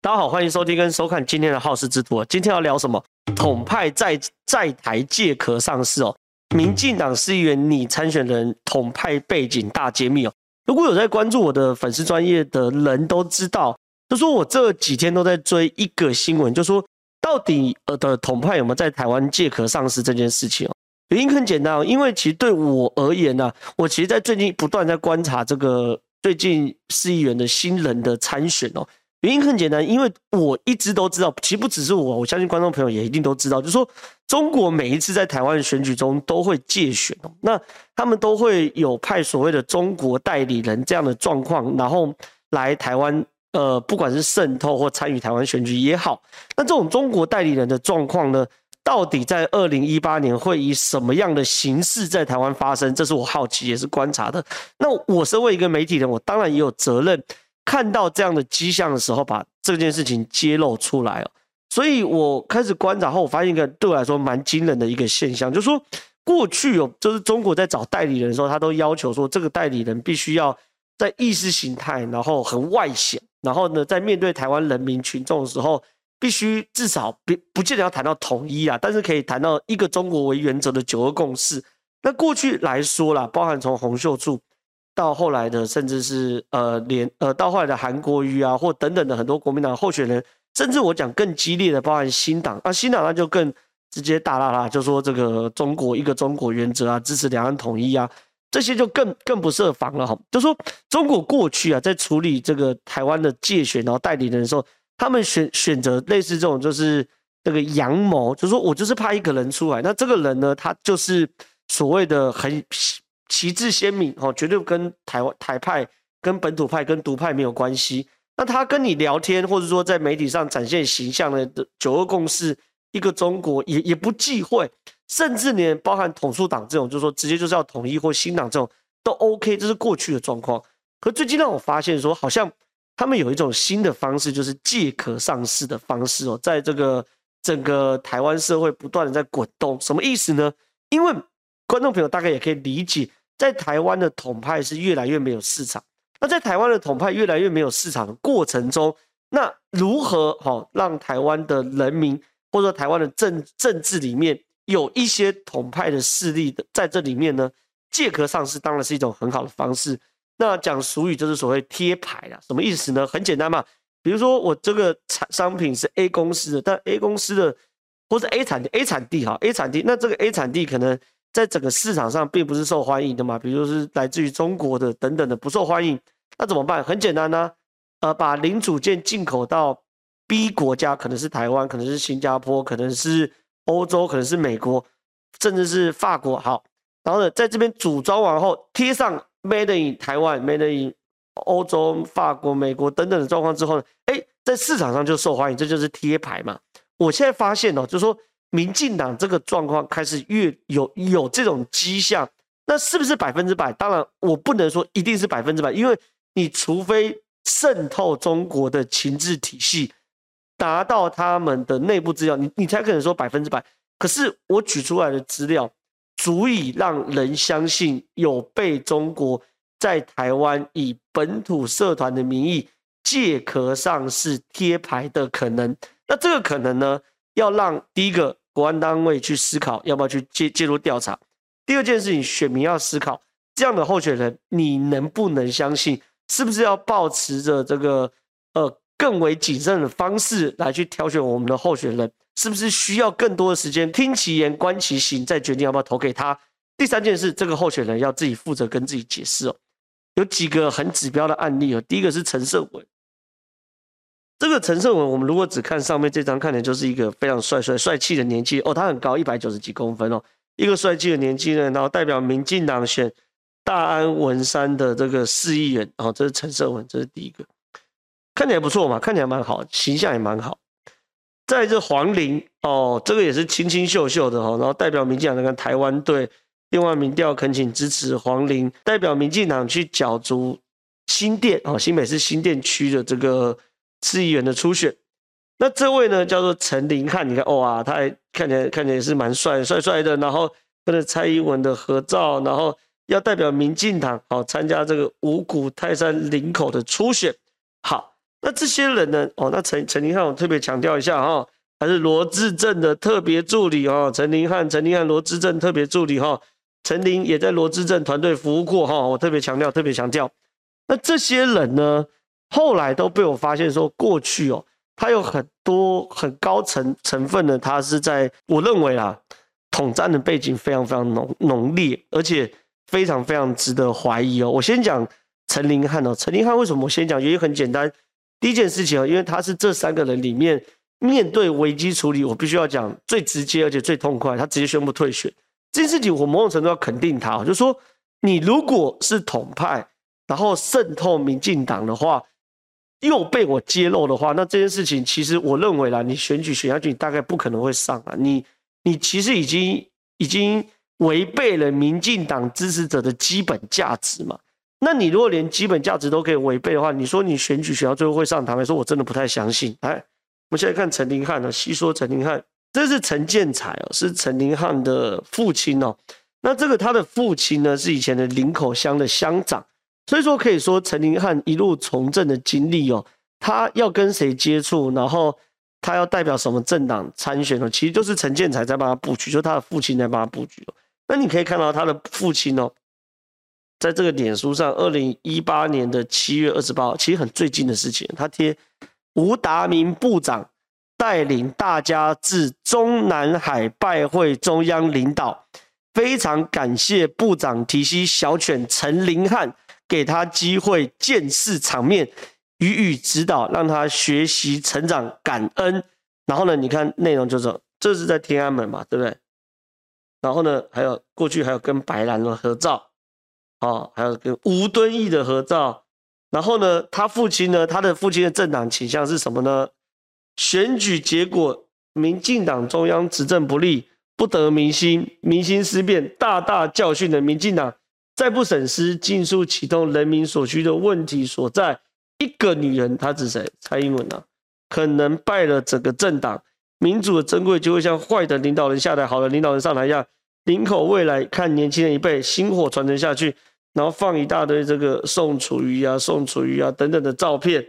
大家好，欢迎收听跟收看今天的好事之徒。今天要聊什么？统派在在台借壳上市哦。民进党市议员拟参选人统派背景大揭秘哦。如果有在关注我的粉丝专业的人都知道，就说我这几天都在追一个新闻，就说到底呃的统派有没有在台湾借壳上市这件事情哦。原因很简单哦，因为其实对我而言呢、我其实在最近不断在观察这个最近市议员的新人的参选哦。原因很简单，因为我一直都知道，其实不只是我，我相信观众朋友也一定都知道，就是说中国每一次在台湾选举中都会借选，那他们都会有派所谓的中国代理人这样的状况，然后来台湾，呃，不管是渗透或参与台湾选举也好，那这种中国代理人的状况呢，到底在二零一八年会以什么样的形式在台湾发生？这是我好奇也是观察的。那我身为一个媒体人，我当然也有责任。看到这样的迹象的时候，把这件事情揭露出来哦。所以我开始观察后，我发现一个对我来说蛮惊人的一个现象，就是说过去哦，就是中国在找代理人的时候，他都要求说这个代理人必须要在意识形态，然后很外显，然后呢，在面对台湾人民群众的时候，必须至少不不见得要谈到统一啊，但是可以谈到一个中国为原则的九二共识。那过去来说啦，包含从洪秀柱。到后来的，甚至是呃连呃到后来的韩国瑜啊，或等等的很多国民党候选人，甚至我讲更激烈的，包含新党啊，新党那就更直接大剌剌，就说这个中国一个中国原则啊，支持两岸统一啊，这些就更更不设防了哈。就说中国过去啊，在处理这个台湾的介选然后代理人的时候，他们选选择类似这种就是这个阳谋，就说我就是派一个人出来，那这个人呢，他就是所谓的很。旗帜鲜明哦，绝对跟台湾台派、跟本土派、跟独派没有关系。那他跟你聊天，或者说在媒体上展现形象的九二共识、一个中国，也也不忌讳，甚至连包含统促党这种，就是说直接就是要统一或新党这种都 OK，这是过去的状况。可最近让我发现说，好像他们有一种新的方式，就是借壳上市的方式哦，在这个整个台湾社会不断的在滚动。什么意思呢？因为观众朋友大概也可以理解。在台湾的统派是越来越没有市场。那在台湾的统派越来越没有市场的过程中，那如何好让台湾的人民或者说台湾的政政治里面有一些统派的势力的在这里面呢？借壳上市当然是一种很好的方式。那讲俗语就是所谓贴牌啊，什么意思呢？很简单嘛，比如说我这个产商品是 A 公司的，但 A 公司的或者 A 产地 A 产地哈 A 产地，那这个 A 产地可能。在整个市场上并不是受欢迎的嘛，比如是来自于中国的等等的不受欢迎，那怎么办？很简单呢、呃，把零组件进口到 B 国家，可能是台湾，可能是新加坡，可能是欧洲，可能是美国，甚至是法国。好，然后呢，在这边组装完后贴上 Made in 台湾、Made in 欧洲、法国、美国等等的状况之后呢，哎，在市场上就受欢迎，这就是贴牌嘛。我现在发现哦，就是说。民进党这个状况开始越有有这种迹象，那是不是百分之百？当然，我不能说一定是百分之百，因为你除非渗透中国的情治体系，达到他们的内部资料，你你才可能说百分之百。可是我举出来的资料，足以让人相信有被中国在台湾以本土社团的名义借壳上市贴牌的可能。那这个可能呢？要让第一个国安单位去思考，要不要去介介入调查。第二件事情，选民要思考，这样的候选人你能不能相信？是不是要抱持着这个呃更为谨慎的方式来去挑选我们的候选人？是不是需要更多的时间听其言观其行，再决定要不要投给他？第三件事，这个候选人要自己负责跟自己解释哦。有几个很指标的案例哦，第一个是陈胜文。这个陈胜文，我们如果只看上面这张，看的就是一个非常帅帅帅气的年轻哦，他很高，一百九十几公分哦，一个帅气的年轻人，然后代表民进党选大安文山的这个市议员哦，这是陈胜文，这是第一个，看起来不错嘛，看起来蛮好，形象也蛮好。再来这黄玲哦，这个也是清清秀秀的哈，然后代表民进党的跟台湾队，另外民调恳请支持黄玲，代表民进党去角逐新店哦，新北市新店区的这个。市议员的初选，那这位呢叫做陈林汉，你看哇，他还看起来看起来也是蛮帅帅帅的，然后跟着蔡英文的合照，然后要代表民进党好参加这个五股泰山林口的初选。好，那这些人呢？哦，那陈陈林汉，我特别强调一下哈，还是罗志正的特别助理哈。陈林汉，陈林汉，罗志正特别助理哈。陈林也在罗志正团队服务过哈。我特别强调，特别强调。那这些人呢，后来都被我发现说，过去哦，他有很多很高层成分的，他是在我认为啊，统战的背景非常非常浓浓烈，而且非常非常值得怀疑哦。我先讲陈林汉哦，陈林汉为什么我先讲？原因很简单。第一件事情啊，因为他是这三个人里面面对危机处理，我必须要讲最直接而且最痛快，他直接宣布退选。这件事情我某种程度要肯定他，就是说你如果是统派，然后渗透民进党的话，又被我揭露的话，那这件事情其实我认为啦，你选举选下去，你大概不可能会上啊。你你其实已经已经违背了民进党支持者的基本价值嘛。那你如果连基本价值都可以违背的话，你说你选举选到最后会上台吗？说我真的不太相信。来，我们现在看陈林汉呢，细说陈林汉，这是陈建才哦，是陈林汉的父亲哦。那这个他的父亲呢，是以前的林口乡的乡长，所以说可以说陈林汉一路从政的经历哦，他要跟谁接触，然后他要代表什么政党参选哦，其实就是陈建才在帮他布局，就是他的父亲在帮他布局哦。那你可以看到他的父亲哦。在这个脸书上，二零一八年的七月二十八号，其实很最近的事情。他贴吴达明部长带领大家至中南海拜会中央领导，非常感谢部长提携小犬陈林汉，给他机会见识场面，予以指导，让他学习成长，感恩。然后呢，你看内容就是这是在天安门嘛，对不对？然后呢，还有过去还有跟白兰的合照。哦，还有跟吴敦义的合照，然后呢，他父亲呢，他的父亲的政党倾向是什么呢？选举结果，民进党中央执政不力，不得民心，民心思变，大大教训了民进党，再不审思，尽速启动人民所需的问题所在。一个女人，她指谁？蔡英文啊，可能败了整个政党，民主的珍贵就会像坏的领导人下台，好的领导人上台一样。领口未来看年轻人一辈，薪火传承下去。然后放一大堆这个宋楚瑜啊、宋楚瑜啊等等的照片，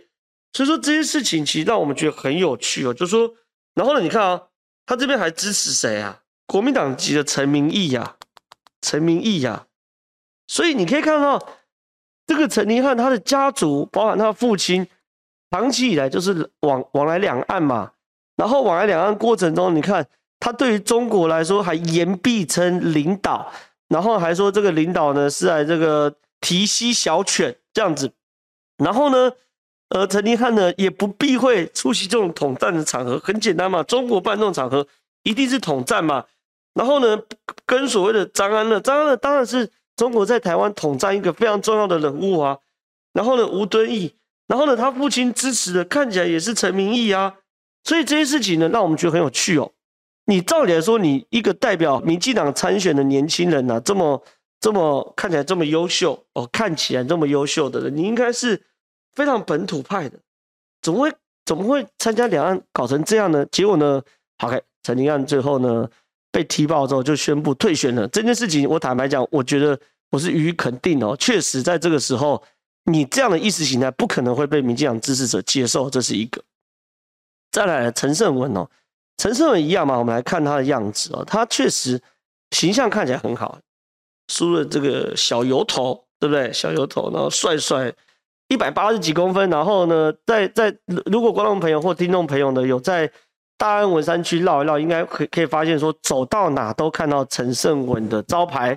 所以说这些事情其实让我们觉得很有趣哦。就说，然后呢，你看啊，他这边还支持谁啊？国民党籍的陈明义呀，陈明义呀。所以你可以看到，这个陈林汉他的家族，包含他的父亲，长期以来就是往往来两岸嘛。然后往来两岸过程中，你看他对于中国来说还言必称领导。然后还说这个领导呢是来这个提携小犬这样子，然后呢，呃，陈林汉呢也不避讳出席这种统战的场合，很简单嘛，中国办这种场合一定是统战嘛。然后呢，跟所谓的张安乐，张安乐当然是中国在台湾统战一个非常重要的人物啊。然后呢，吴敦义，然后呢，他父亲支持的看起来也是陈明义啊，所以这些事情呢，让我们觉得很有趣哦。你照理来说，你一个代表民进党参选的年轻人呐、啊，这么这么看起来这么优秀哦，看起来这么优秀的人，你应该是非常本土派的，怎么会怎么会参加两岸搞成这样呢？结果呢，好，OK，陈林案最后呢被踢爆之后就宣布退选了。这件事情我坦白讲，我觉得我是予以肯定哦，确实在这个时候，你这样的意识形态不可能会被民进党支持者接受，这是一个。再来，陈胜文哦。陈胜文一样嘛，我们来看他的样子哦，他确实形象看起来很好，梳了这个小油头，对不对？小油头，然后帅帅，一百八十几公分，然后呢，在在如果观众朋友或听众朋友呢有在大安文山区绕一绕，应该可可以发现说，走到哪都看到陈胜文的招牌，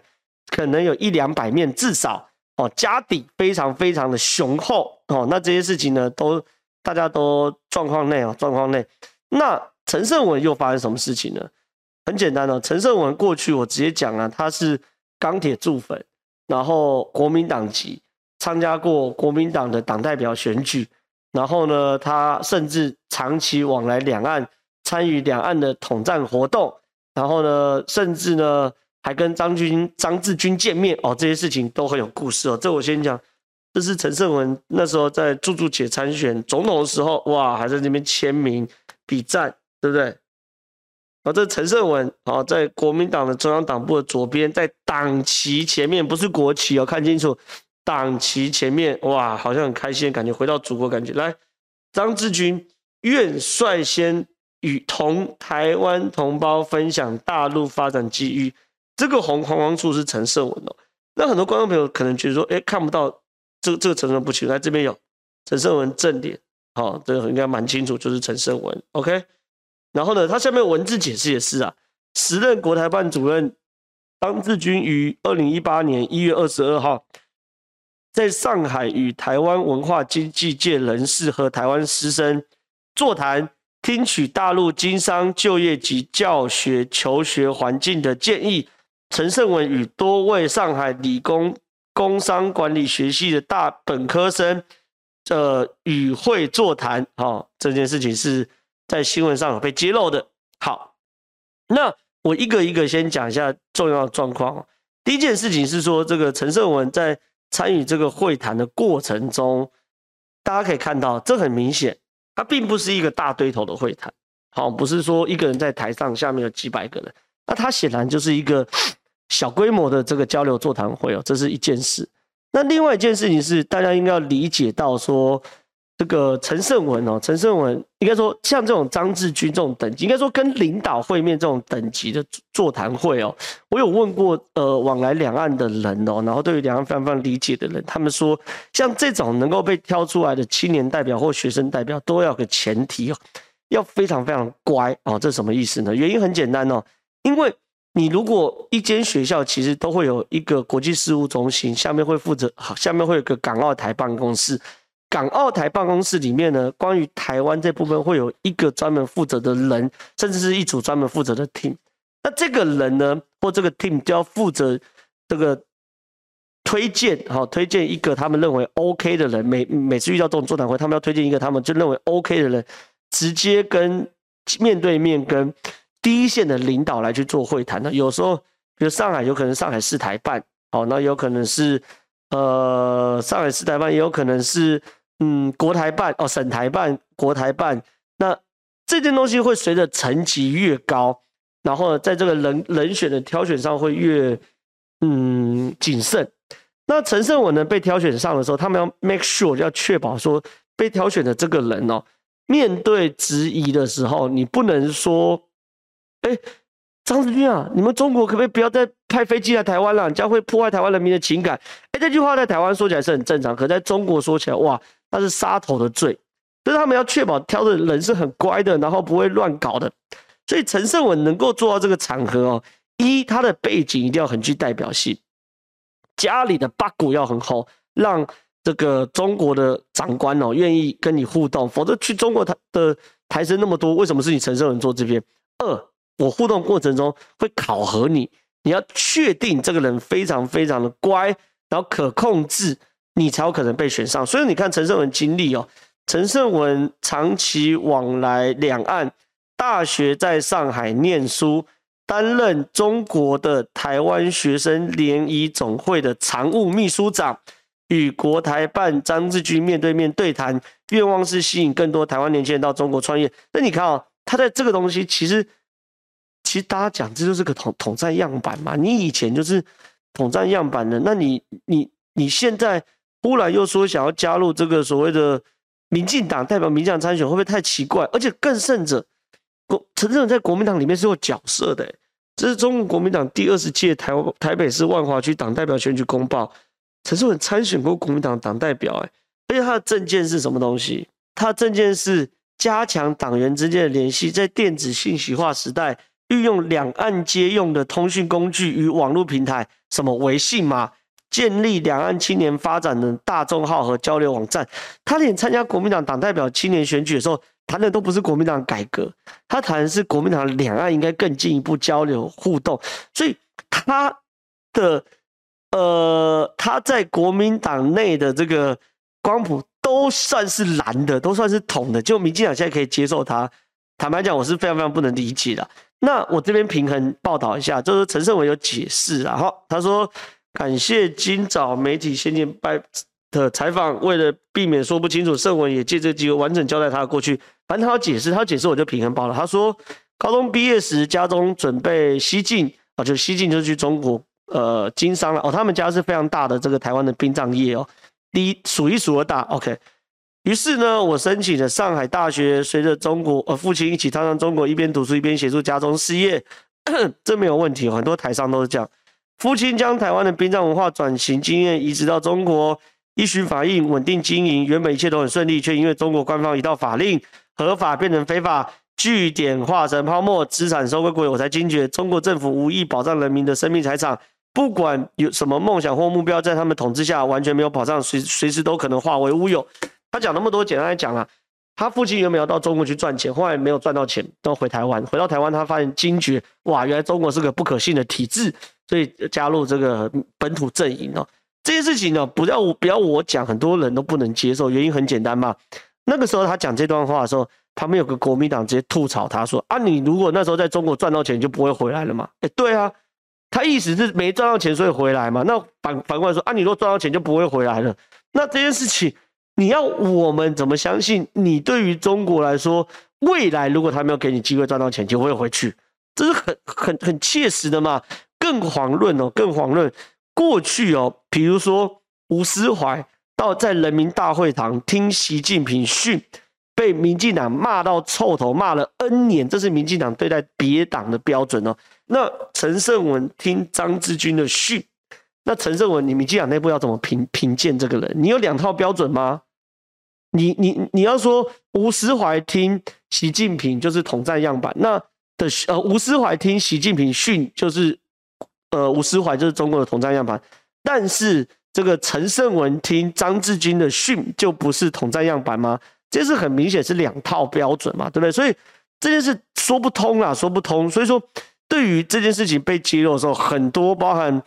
可能有一两百面至少哦，家底非常非常的雄厚哦，那这些事情呢，都大家都状况内啊，状况内，那。陈胜文又发生什么事情呢？很简单哦，陈胜文过去我直接讲啊，他是钢铁铸粉，然后国民党籍，参加过国民党的党代表选举，然后呢，他甚至长期往来两岸，参与两岸的统战活动，然后呢，甚至呢还跟张军、张志军见面哦，这些事情都很有故事哦。这我先讲，这是陈胜文那时候在朱朱姐参选总统的时候，哇，还在那边签名比赞。对不对？啊，这陈胜文啊，在国民党的中央党部的左边，在党旗前面，不是国旗哦，看清楚，党旗前面，哇，好像很开心，感觉回到祖国，感觉来，张志军愿率先与同台湾同胞分享大陆发展机遇。这个红框框处是陈胜文哦。那很多观众朋友可能觉得说，哎，看不到这个这个陈胜文不清楚，在这边有陈胜文正脸，好、哦，这个应该蛮清楚，就是陈胜文。OK，然后呢，他下面文字解释也是啊，时任国台办主任张志军于二零一八年一月二十二号。在上海与台湾文化经济界人士和台湾师生座谈，听取大陆经商、就业及教学求学环境的建议。陈胜文与多位上海理工工商管理学系的大本科生，呃，与会座谈。哦，这件事情是在新闻上有被揭露的。好，那我一个一个先讲一下重要的状况。第一件事情是说，这个陈胜文在。参与这个会谈的过程中，大家可以看到，这很明显，它并不是一个大堆头的会谈，好，不是说一个人在台上，下面有几百个人，那它显然就是一个小规模的这个交流座谈会哦，这是一件事。那另外一件事情是，大家应该要理解到说。这个陈胜文哦，陈胜文应该说像这种张志军这种等级，应该说跟领导会面这种等级的座谈会哦，我有问过呃往来两岸的人哦，然后对于两岸非常非常理解的人，他们说像这种能够被挑出来的青年代表或学生代表，都要个前提哦，要非常非常乖哦，这什么意思呢？原因很简单哦，因为你如果一间学校其实都会有一个国际事务中心，下面会负责，好，下面会有个港澳台办公室。港澳台办公室里面呢，关于台湾这部分会有一个专门负责的人，甚至是一组专门负责的 team。那这个人呢，或这个 team 就要负责这个推荐，好，推荐一个他们认为 OK 的人。每每次遇到这种座谈会，他们要推荐一个他们就认为 OK 的人，直接跟面对面跟第一线的领导来去做会谈。那有时候，比如上海有可能上海市台办，好，那有可能是呃上海市台办，也有可能是。嗯，国台办哦，省台办、国台办，那这件东西会随着层级越高，然后在这个人人选的挑选上会越嗯谨慎。那陈胜文呢被挑选上的时候，他们要 make sure 要确保说被挑选的这个人哦，面对质疑的时候，你不能说，哎，张志军啊，你们中国可不可以不要再派飞机来台湾了？这样会破坏台湾人民的情感。哎，这句话在台湾说起来是很正常，可在中国说起来，哇！那是杀头的罪，所以他们要确保挑的人是很乖的，然后不会乱搞的。所以陈胜文能够做到这个场合哦，一他的背景一定要很具代表性，家里的八股要很厚，让这个中国的长官哦愿意跟你互动，否则去中国台的台生那么多，为什么是你陈胜文坐这边？二，我互动过程中会考核你，你要确定这个人非常非常的乖，然后可控制。你才有可能被选上，所以你看陈胜文经历哦，陈胜文长期往来两岸，大学在上海念书，担任中国的台湾学生联谊总会的常务秘书长，与国台办张志军面对面对谈，愿望是吸引更多台湾年轻人到中国创业。那你看哦，他在这个东西，其实其实大家讲这就是个统统战样板嘛，你以前就是统战样板的，那你你你现在。忽然又说想要加入这个所谓的民进党，代表民进党参选，会不会太奇怪？而且更甚者，国陈胜文在国民党里面是有角色的，这是中国国民党第二十届台台北市万华区党代表选举公报，陈胜文参选过国民党党代表，哎，而且他的证件是什么东西？他的政见是加强党员之间的联系，在电子信息化时代，运用两岸皆用的通讯工具与网络平台，什么微信嘛。建立两岸青年发展的大众号和交流网站。他连参加国民党党代表青年选举的时候，谈的都不是国民党改革，他谈的是国民党两岸应该更进一步交流互动。所以他的呃，他在国民党内的这个光谱都算是蓝的，都算是统的。就民进党现在可以接受他，坦白讲，我是非常非常不能理解的。那我这边平衡报道一下，就是陈胜文有解释，然后他说。感谢今早媒体先进拜的采访，为了避免说不清楚，胜文也借这个机会完整交代他的过去。反正他要解释，他要解释我就平衡报了。他说，高中毕业时家中准备西进啊，就西进就去中国呃经商了哦。他们家是非常大的这个台湾的殡葬业哦，第一数一数二大。OK，于是呢，我申请了上海大学，随着中国呃父亲一起踏上中国，一边读书一边协助家中事业，这没有问题。很多台商都是这样，父亲将台湾的殡葬文化转型经验移植到中国，依循法令稳定经营，原本一切都很顺利，却因为中国官方一道法令，合法变成非法，据点化成泡沫，资产收归国有，我才惊觉中国政府无意保障人民的生命财产。不管有什么梦想或目标，在他们统治下完全没有保障，随随时都可能化为乌有。他讲那么多，简单来讲啊，他父亲原本要到中国去赚钱，后来没有赚到钱，都回台湾。回到台湾，他发现惊觉，哇，原来中国是个不可信的体制，所以加入这个本土阵营哦。这件事情呢，不要我不要我讲，很多人都不能接受。原因很简单嘛，那个时候他讲这段话的时候，旁边有个国民党直接吐槽他说：“啊，你如果那时候在中国赚到钱，就不会回来了嘛？”哎，对啊。他意思是没赚到钱，所以回来嘛？那反反过来说啊，你若赚到钱就不会回来了。那这件事情，你要我们怎么相信？你对于中国来说，未来如果他没有给你机会赚到钱，就会回去，这是很很很切实的嘛？更遑论哦，更遑论过去哦，比如说吴思怀到在人民大会堂听习近平训。被民进党骂到臭头，骂了 N 年，这是民进党对待别党的标准哦。那陈胜文听张志军的训，那陈胜文，你民进党内部要怎么评评鉴这个人？你有两套标准吗？你你你要说吴思怀听习近平就是统战样板，那的呃吴思怀听习近平训就是呃吴思怀就是中国的统战样板，但是这个陈胜文听张志军的训就不是统战样板吗？这是很明显是两套标准嘛，对不对？所以这件事说不通啦，说不通。所以说，对于这件事情被揭露的时候，很多包含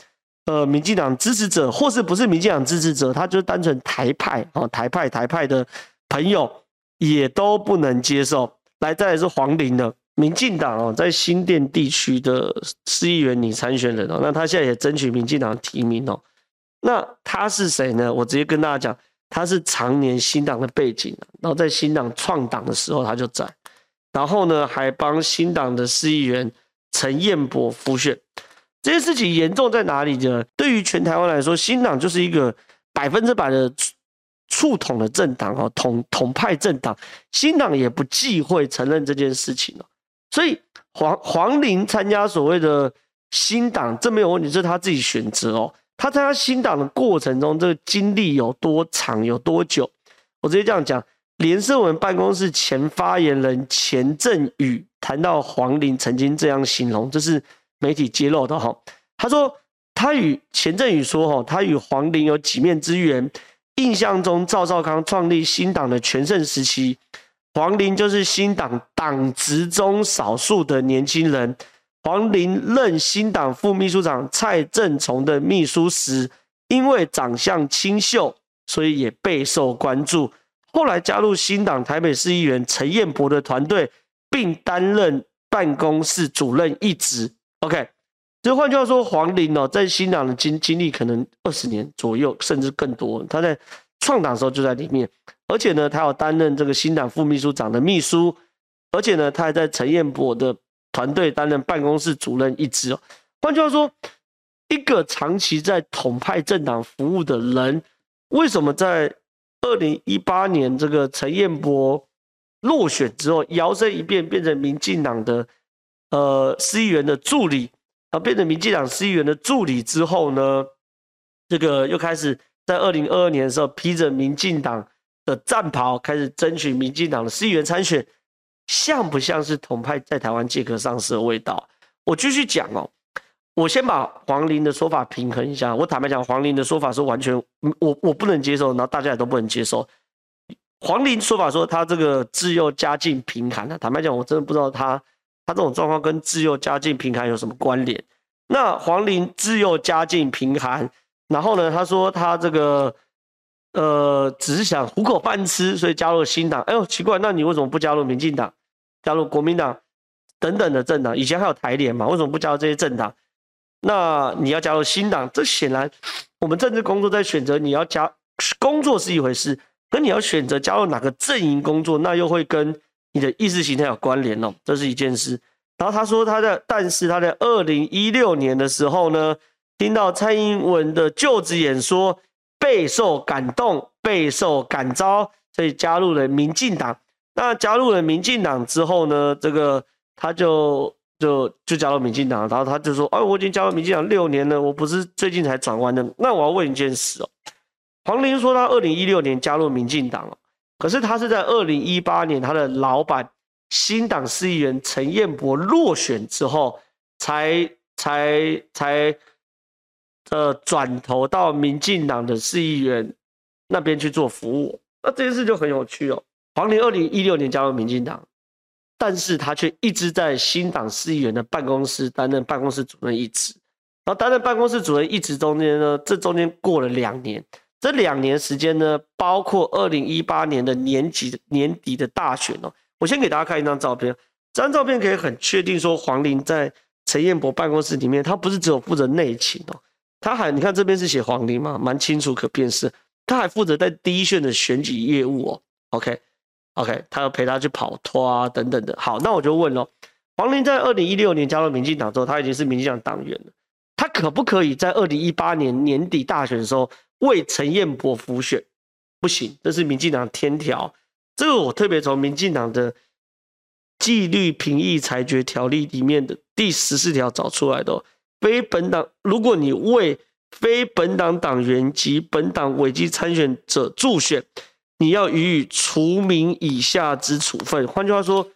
呃民进党支持者，或是不是民进党支持者，他就是单纯台派啊，台派台派的朋友也都不能接受。来，再来是黄玲的民进党哦，在新店地区的市议员拟参选人哦，那他现在也争取民进党提名哦。那他是谁呢？我直接跟大家讲。他是常年新党的背景，然后在新党创党的时候他就在，然后呢还帮新党的市议员陈彦博辅选。这件事情严重在哪里呢？对于全台湾来说，新党就是一个百分之百的触统的政党哦，统统派政党，新党也不忌讳承认这件事情哦。所以黄黄玲参加所谓的新党，这没有问题，是他自己选择哦。他在他新党的过程中，这个经历有多长，有多久？我直接这样讲，连胜文办公室前发言人钱振宇谈到黄玲曾经这样形容，这是媒体揭露的哈。他说他与钱振宇说哈，他与黄玲有几面之缘。印象中，赵少康创立新党的全盛时期，黄玲就是新党党职中少数的年轻人。黄玲任新党副秘书长蔡正崇的秘书时，因为长相清秀，所以也备受关注。后来加入新党台北市议员陈彦博的团队，并担任办公室主任一职。OK，就换句话说，黄玲哦，在新党的经经历可能二十年左右，甚至更多。他在创党时候就在里面，而且呢，他要担任这个新党副秘书长的秘书，而且呢，他还在陈彦博的。团队担任办公室主任一职哦，换句话说，一个长期在统派政党服务的人，为什么在二零一八年这个陈彦博落选之后，摇身一变变成民进党的呃市议员的助理，啊，变成民进党市议员的助理之后呢，这个又开始在二零二二年的时候披着民进党的战袍，开始争取民进党的市议员参选。像不像是统派在台湾借壳上市的味道？我继续讲哦，我先把黄玲的说法平衡一下。我坦白讲，黄玲的说法是完全我我不能接受，然后大家也都不能接受。黄玲说法说他这个自幼家境贫寒的，坦白讲，我真的不知道他他这种状况跟自幼家境贫寒有什么关联。那黄玲自幼家境贫寒，然后呢，他说他这个。呃，只是想糊口饭吃，所以加入了新党。哎呦，奇怪，那你为什么不加入民进党、加入国民党等等的政党？以前还有台联嘛，为什么不加入这些政党？那你要加入新党，这显然我们政治工作在选择你要加工作是一回事，可你要选择加入哪个阵营工作，那又会跟你的意识形态有关联哦，这是一件事。然后他说他在，但是他在二零一六年的时候呢，听到蔡英文的就职演说。备受感动，备受感召，所以加入了民进党。那加入了民进党之后呢，这个他就就就加入民进党，然后他就说：“哎，我已经加入民进党六年了，我不是最近才转弯的。”那我要问一件事哦，黄玲说他二零一六年加入民进党哦，可是他是在二零一八年他的老板新党市议员陈彦博落选之后，才才才呃转投到民进党的市议员那边去做服务。那这件事就很有趣哦。黄伶二零一六年加入民进党，但是他却一直在新党市议员的办公室担任办公室主任一职。然后担任办公室主任一职中间呢，这中间过了两年，这两年时间呢，包括二零一八年的年底年底的大选哦。我先给大家看一张照片，这张照片可以很确定说，黄玲在陈彦博办公室里面，他不是只有负责内勤哦，他还你看这边是写黄玲嘛，蛮清楚可辨识，他还负责在第一线的选举业务哦。OK。OK，他要陪他去跑脱啊，等等的。好，那我就问喽，黄玲在二零一六年加入民进党之后，他已经是民进党党员了，他可不可以在二零一八年年底大选的时候为陈彦博辅选？不行，这是民进党天条。这个我特别从民进党的纪律评议裁决条例里面的第十四条找出来的。非本党，如果你为非本党党员及本党违纪参选者助选。你要予以除名以下之处分，换句话说，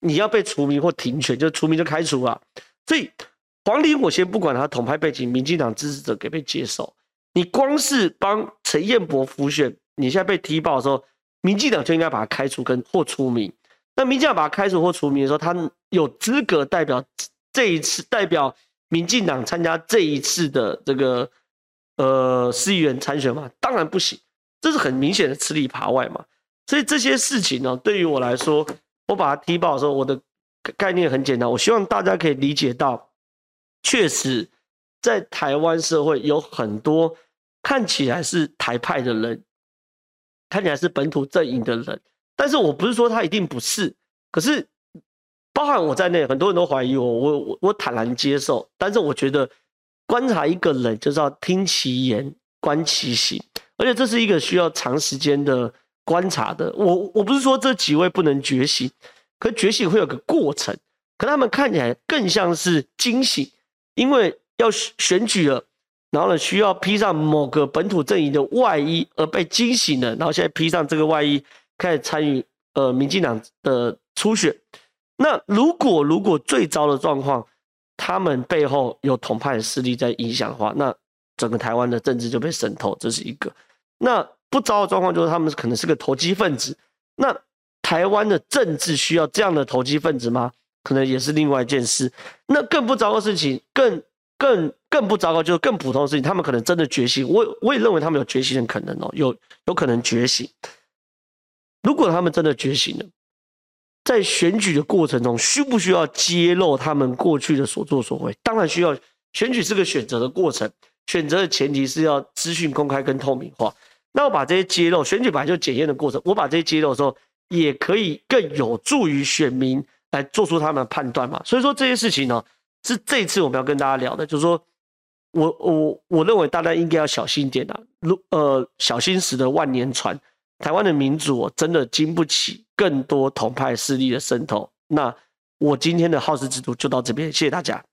你要被除名或停权，就除名就开除啊。所以黄伶，我先不管他统派背景，民进党支持者给被接受。你光是帮陈彦博辅选，你现在被踢爆的时候，民进党就应该把他开除跟或除名。那民进党把他开除或除名的时候，他有资格代表这一次代表民进党参加这一次的这个呃市议员参选吗？当然不行。这是很明显的吃里扒外嘛，所以这些事情呢，对于我来说，我把他踢爆的时候，我的概念很简单，我希望大家可以理解到，确实，在台湾社会有很多看起来是台派的人，看起来是本土阵营的人，但是我不是说他一定不是，可是包含我在内，很多人都怀疑我，我我坦然接受，但是我觉得观察一个人就是要听其言，观其行。而且这是一个需要长时间的观察的。我我不是说这几位不能觉醒，可觉醒会有个过程。可他们看起来更像是惊醒，因为要选举了，然后呢需要披上某个本土阵营的外衣而被惊醒了，然后现在披上这个外衣开始参与呃民进党的初选。那如果如果最糟的状况，他们背后有统派势力在影响的话，那。整个台湾的政治就被渗透，这是一个。那不糟的状况就是他们可能是个投机分子。那台湾的政治需要这样的投机分子吗？可能也是另外一件事。那更不糟糕的事情，更更更不糟糕就是更普通的事情，他们可能真的觉醒。我我也认为他们有觉醒的可能哦，有有可能觉醒。如果他们真的觉醒了，在选举的过程中，需不需要揭露他们过去的所作所为？当然需要。选举是个选择的过程。选择的前提是要资讯公开跟透明化。那我把这些揭露，选举本来就检验的过程，我把这些揭露的时候，也可以更有助于选民来做出他们的判断嘛。所以说这些事情呢，是这一次我们要跟大家聊的，就是说我我我认为大家应该要小心一点啊。如呃，小心驶得万年船。台湾的民主真的经不起更多统派势力的渗透。那我今天的好事之徒就到这边，谢谢大家。